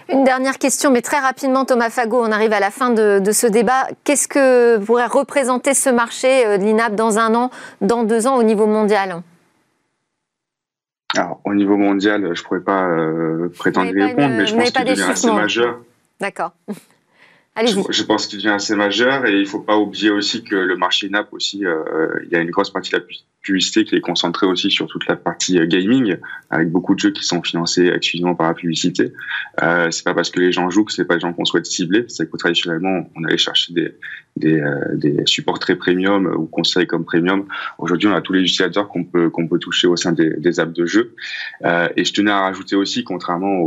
Une dernière question, mais très rapidement, Thomas Fago, on arrive à la fin de, ce débat. Qu'est-ce que pourrait représenter ce marché euh, de l'INAP dans un an, dans deux ans au niveau mondial? Alors, au niveau mondial, je ne pourrais pas euh, prétendre y répondre, mais je pense qu'il devient assez majeur. D'accord. <laughs> Je, je, pense qu'il devient assez majeur et il ne faut pas oublier aussi que le marché NAP aussi, euh, il y a une grosse partie de la publicité qui est concentrée aussi sur toute la partie gaming, avec beaucoup de jeux qui sont financés exclusivement par la publicité. Euh, c'est pas parce que les gens jouent que c'est pas les gens qu'on souhaite cibler. C'est que traditionnellement, on allait chercher des, des, euh, des supports très premium ou conseils comme premium. Aujourd'hui, on a tous les utilisateurs qu'on peut qu'on peut toucher au sein des, des apps de jeu. Euh, et je tenais à rajouter aussi, contrairement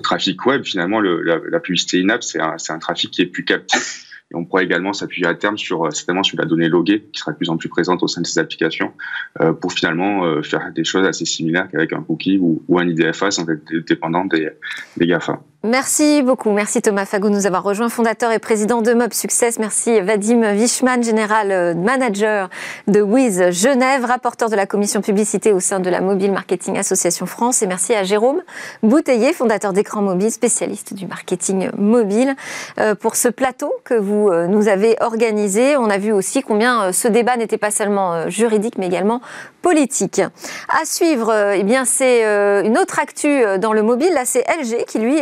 au, trafic web, finalement, le, la, la, publicité in-app, c'est un, un trafic qui est plus captif et on pourrait également s'appuyer à terme sur euh, certainement sur la donnée loguée qui sera de plus en plus présente au sein de ces applications euh, pour finalement euh, faire des choses assez similaires qu'avec un cookie ou, ou un IDFA sans être dépendant des, des GAFA. Merci beaucoup. Merci Thomas Fagou de nous avoir rejoint, fondateur et président de Mob Success. Merci Vadim Wichman, général euh, manager de Wiz Genève, rapporteur de la commission publicité au sein de la Mobile Marketing Association France. Et merci à Jérôme Bouteiller, fondateur d'Écran Mobile, spécialiste du marketing mobile, euh, pour ce plateau que vous euh, nous avez organisé. On a vu aussi combien ce débat n'était pas seulement juridique, mais également politique. À suivre, eh bien, c'est une autre actu dans le mobile. Là, c'est LG qui, lui,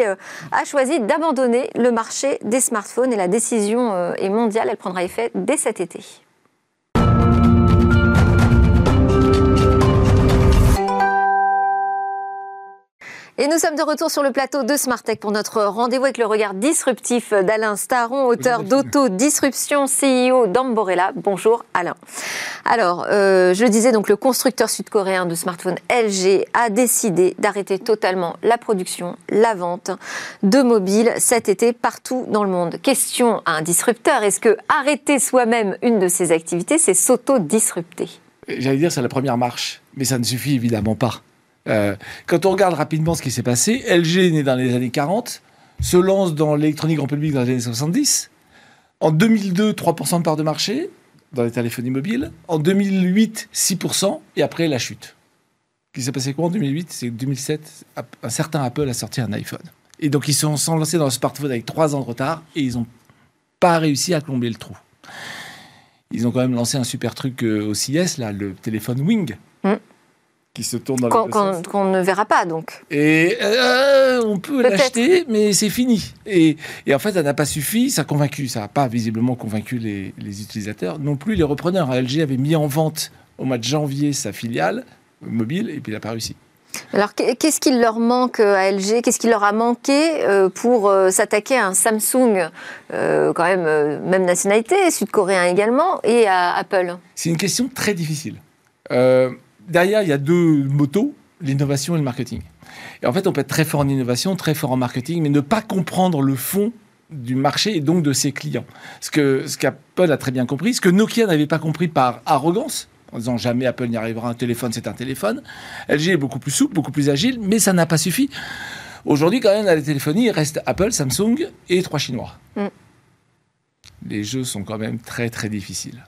a choisi d'abandonner le marché des smartphones et la décision euh, est mondiale, elle prendra effet dès cet été. Et nous sommes de retour sur le plateau de Smartech pour notre rendez-vous avec le regard disruptif d'Alain Staron, auteur d'Auto-Disruption, CEO d'Amborella. Bonjour Alain. Alors, euh, je le disais, donc le constructeur sud-coréen de smartphones LG a décidé d'arrêter totalement la production, la vente de mobiles cet été partout dans le monde. Question à un disrupteur, est-ce que arrêter soi-même une de ses activités, c'est s'auto-disrupter? J'allais dire c'est la première marche, mais ça ne suffit évidemment pas. Euh, quand on regarde rapidement ce qui s'est passé, LG né dans les années 40, se lance dans l'électronique grand public dans les années 70. En 2002, 3% de part de marché dans les téléphones mobiles. En 2008, 6%. Et après, la chute. Ce qui s'est passé quoi en 2008 C'est que 2007, un certain Apple a sorti un iPhone. Et donc, ils sont lancés dans le smartphone avec 3 ans de retard et ils n'ont pas réussi à combler le trou. Ils ont quand même lancé un super truc euh, au CIS, là, le téléphone Wing. Mm qui se tourne dans le Qu'on ne verra pas, donc. Et euh, on peut l'acheter, mais c'est fini. Et, et, en fait, ça n'a pas suffi, ça a convaincu, ça n'a pas visiblement convaincu les, les, utilisateurs, non plus les repreneurs. LG avait mis en vente au mois de janvier sa filiale mobile, et puis il n'a pas réussi. Alors, qu'est-ce qu'il leur manque euh, à LG Qu'est-ce qu'il leur a manqué euh, pour s'attaquer à un Samsung, quand même, même nationalité, sud-coréen également, et à Apple? C'est une question très difficile. Euh, derrière, il y a deux motos, l'innovation et le marketing. Et en fait, on peut être très fort en innovation, très fort en marketing, mais ne pas comprendre le fond du marché et donc de ses clients. Ce que ce qu'Apple a très bien compris, ce que Nokia n'avait pas compris par arrogance, en disant jamais Apple n'y arrivera, un téléphone c'est un téléphone. LG est beaucoup plus souple, beaucoup plus agile, mais ça n'a pas suffi. Aujourd'hui, quand même, dans la téléphonie, il reste Apple, Samsung et trois Chinois. Mm. Les jeux sont quand même très très difficiles.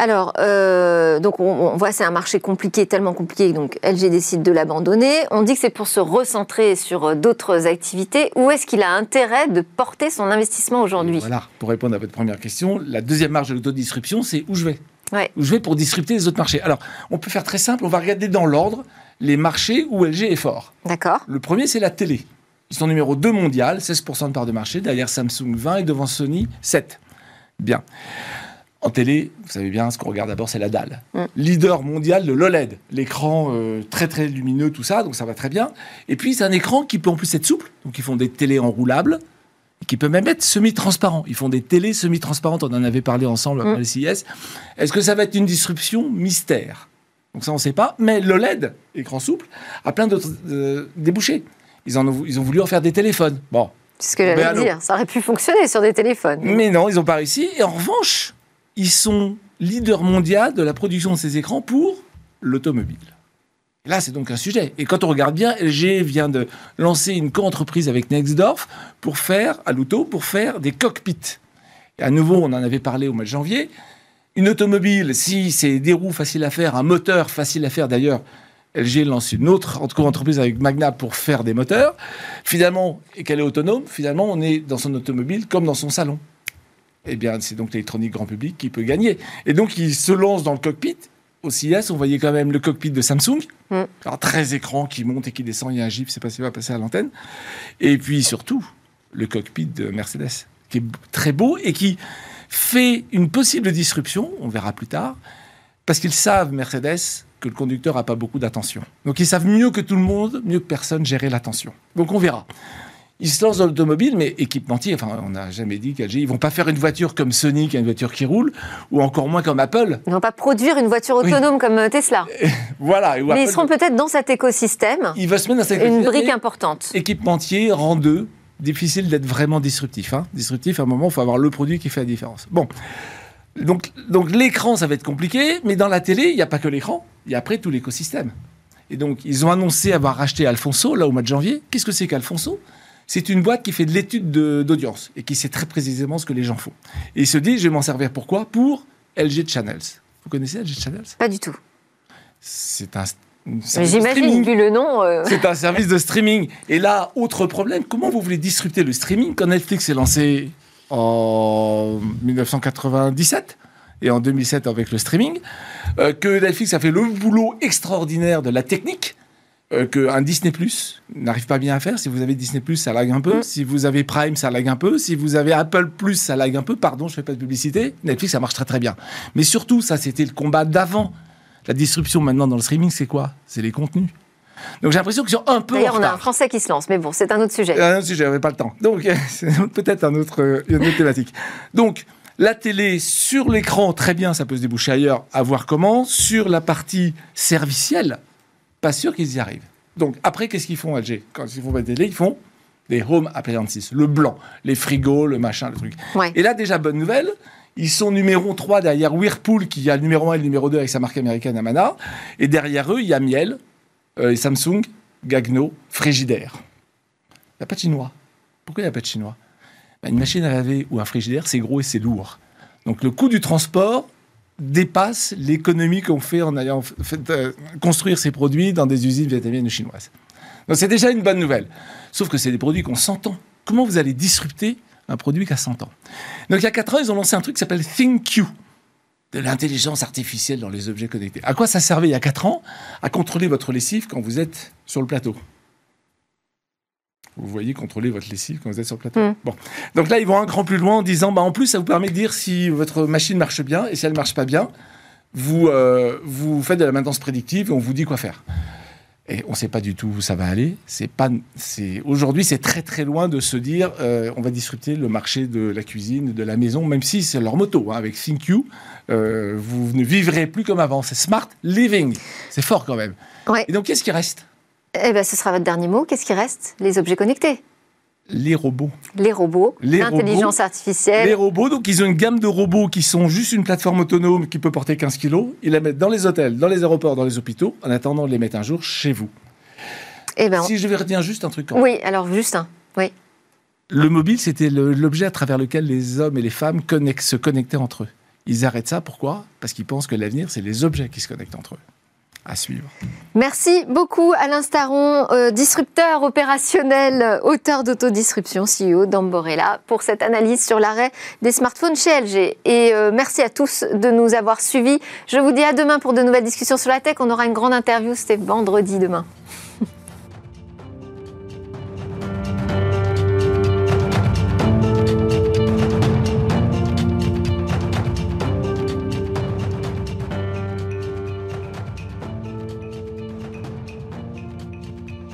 Alors, euh, donc on, voit c'est un marché compliqué, tellement compliqué, donc LG décide de l'abandonner. On dit que c'est pour se recentrer sur euh, d'autres activités. Où est-ce qu'il a intérêt de porter son investissement aujourd'hui? Voilà, pour répondre à votre première question, la deuxième marge de l'autodisruption, c'est où je vais? Où je vais pour disrupter les autres marchés? Alors, on peut faire très simple, on va regarder dans l'ordre les marchés où LG est fort. D'accord. Le premier, c'est la télé. Ils sont numéro 2 mondial, 16% de part de marché, derrière Samsung 20 et devant Sony 7. Bien. En télé, vous savez bien, ce qu'on regarde d'abord, c'est la dalle. Leader mondial de l'OLED, l'écran euh, très très lumineux, tout ça, donc ça va très bien. Et puis c'est un écran qui peut en plus être souple, donc ils font des télés enroulables, qui peut même être semi-transparent. Ils font des télés semi-transparentes, on en avait parlé ensemble mm. le CIS. Est-ce que ça va être une disruption mystère? Donc ça on ne sait pas, mais l'OLED, écran souple, a plein d'autres euh, débouchés. Ils, en ont, ils ont voulu en faire des téléphones. Bon. C'est ce que j'allais dire, ça aurait pu fonctionner sur des téléphones. Mais non, ils n'ont pas réussi. Et en revanche, ils sont leaders mondiaux de la production de ces écrans pour l'automobile. Là, c'est donc un sujet. Et quand on regarde bien, LG vient de lancer une co-entreprise avec Nextdorf pour faire, à l'auto, pour faire des cockpits. Et à nouveau, on en avait parlé au mois de janvier. Une automobile, si c'est des roues faciles à faire, un moteur facile à faire d'ailleurs, LG lance une autre co-entreprise avec Magna pour faire des moteurs. Finalement, et qu'elle est autonome, finalement, on est dans son automobile comme dans son salon eh bien, c'est donc l'électronique grand public qui peut gagner. Et donc, il se lance dans le cockpit. Au CIS, on voyait quand même le cockpit de Samsung. Mm. Alors, 13 écrans qui montent et qui descendent. Il y a un Jeep, c'est pas si va passer à l'antenne. Et puis, surtout, le cockpit de Mercedes, qui est très beau et qui fait une possible disruption, on verra plus tard, Parce qu'ils savent, Mercedes, que le conducteur n'a pas beaucoup d'attention. Donc ils savent mieux que tout le monde, mieux que personne, gérer l'attention. Donc on verra. Ils se lancent dans l'automobile, mais équipementier, enfin, on n'a jamais dit qu'LG, ils vont pas faire une voiture comme Sony, qui a une voiture qui roule, ou encore moins comme Apple. Ils vont pas produire une voiture autonome comme euh, Tesla. <laughs> voilà. mais ils seront peut-être dans cet écosystème. Ils vont se mettre dans cet écosystème. Une brique importante. Équipementier rend deux. Difficile d'être vraiment disruptif. Hein. Disruptif, à un moment, il faut avoir le produit qui fait la différence. Bon. Donc, donc l'écran, ça va être compliqué, mais dans la télé, il n'y a pas que l'écran, il y a après tout l'écosystème. Et donc, ils ont annoncé avoir racheté Alfonso, là, au mois de janvier. Qu'est-ce que c'est qu'Alfonso? C'est une boîte qui fait de l'étude d'audience et qui sait très précisément ce que les gens font. Et il se dit, je vais m'en servir pourquoi? Pour LG Channels. Vous connaissez LG Channels? Pas du tout. C'est un J'imagine, vu le nom. Euh. <laughs> C'est un service de streaming. Et là, autre problème, comment vous voulez disrupter le streaming quand Netflix est lancé en 1997 et en 2007 avec le streaming, euh, que Netflix a fait le boulot extraordinaire de la technique, euh, qu'un Disney Plus n'arrive pas bien à faire. Si vous avez Disney Plus, ça lag un peu. Mm. Si vous avez Prime, ça lag un peu. Si vous avez Apple Plus, ça lag un peu. Pardon, je fais pas de publicité. Netflix, ça marche très très bien. Mais surtout, ça, c'était le combat d'avant. La disruption maintenant dans le streaming, c'est quoi? C'est les contenus. Donc j'ai l'impression qu'ils sont un peu. D'ailleurs, on a un Français qui se lance, mais bon, c'est un autre sujet. Un autre sujet, j'avais pas le temps. Donc <laughs> c'est peut-être un autre, une autre thématique. Donc la télé sur l'écran, très bien, ça peut se déboucher ailleurs, à voir comment. Sur la partie servicielle, pas sûr qu'ils y arrivent. Donc après, qu'est-ce qu'ils font, LG Quand ils font la télé, ils font des home appliances, le blanc, les frigos, le machin, le truc. Et là, déjà, bonne nouvelle, ils sont numéro 3 derrière Whirlpool, qui a le numéro 1 et le numéro 2 avec sa marque américaine Amana. Et derrière eux, il y a Miel, euh, Samsung, Gagno, Frigidaire. Il n'y a pas de chinois. Pourquoi il n'y a pas de chinois? Ben, Une machine à laver ou un frigidaire, c'est gros et c'est lourd. Donc le coût du transport dépasse l'économie qu'on fait en ayant fait, euh, construire ces produits dans des usines vietnamiennes ou chinoises. Donc c'est déjà une bonne nouvelle. Sauf que c'est des produits qu'on s'entend. Comment vous allez disrupter un produit qui a 100 ans? Donc il y a 4 ans, ils ont lancé un truc qui s'appelle ThinQ de l'intelligence artificielle dans les objets connectés. À quoi ça servait il y a 4 ans? À contrôler votre lessive quand vous êtes sur le plateau. Vous voyez contrôler votre lessive quand vous êtes sur le plateau. Mm. Bon. Donc là, ils vont un cran plus loin en disant, bah, en plus, ça vous permet de dire si votre machine marche bien et si elle ne marche pas bien, vous, euh, vous faites de la maintenance prédictive et on vous dit quoi faire. Et on ne sait pas du tout où ça va aller. C'est pas, c'est aujourd'hui, c'est très très loin de se dire, euh, on va disrupter le marché de la cuisine, de la maison, même si c'est leur moto. Hein, avec ThinkU, euh, vous ne vivrez plus comme avant. C'est smart living. C'est fort quand même. Et donc, qu'est-ce qui reste? Eh bien, ce sera votre dernier mot. Qu'est-ce qui reste? Les objets connectés les robots. Les robots, l'intelligence artificielle. Les robots, donc ils ont une gamme de robots qui sont juste une plateforme autonome qui peut porter 15 kilos. Ils la mettent dans les hôtels, dans les aéroports, dans les hôpitaux, en attendant de les mettre un jour chez vous. Eh ben, si je vais retenir juste un truc. Oui, alors juste un. Oui. Le mobile, c'était l'objet à travers lequel les hommes et les femmes se connectaient entre eux. Ils arrêtent ça, pourquoi? Parce qu'ils pensent que l'avenir, c'est les objets qui se connectent entre eux. À suivre. Merci beaucoup Alain Staron, euh, disrupteur opérationnel, auteur d'autodisruption, CEO d'Amborella, pour cette analyse sur l'arrêt des smartphones chez LG. Et euh, merci à tous de nous avoir suivis. Je vous dis à demain pour de nouvelles discussions sur la tech. On aura une grande interview, c'était vendredi demain.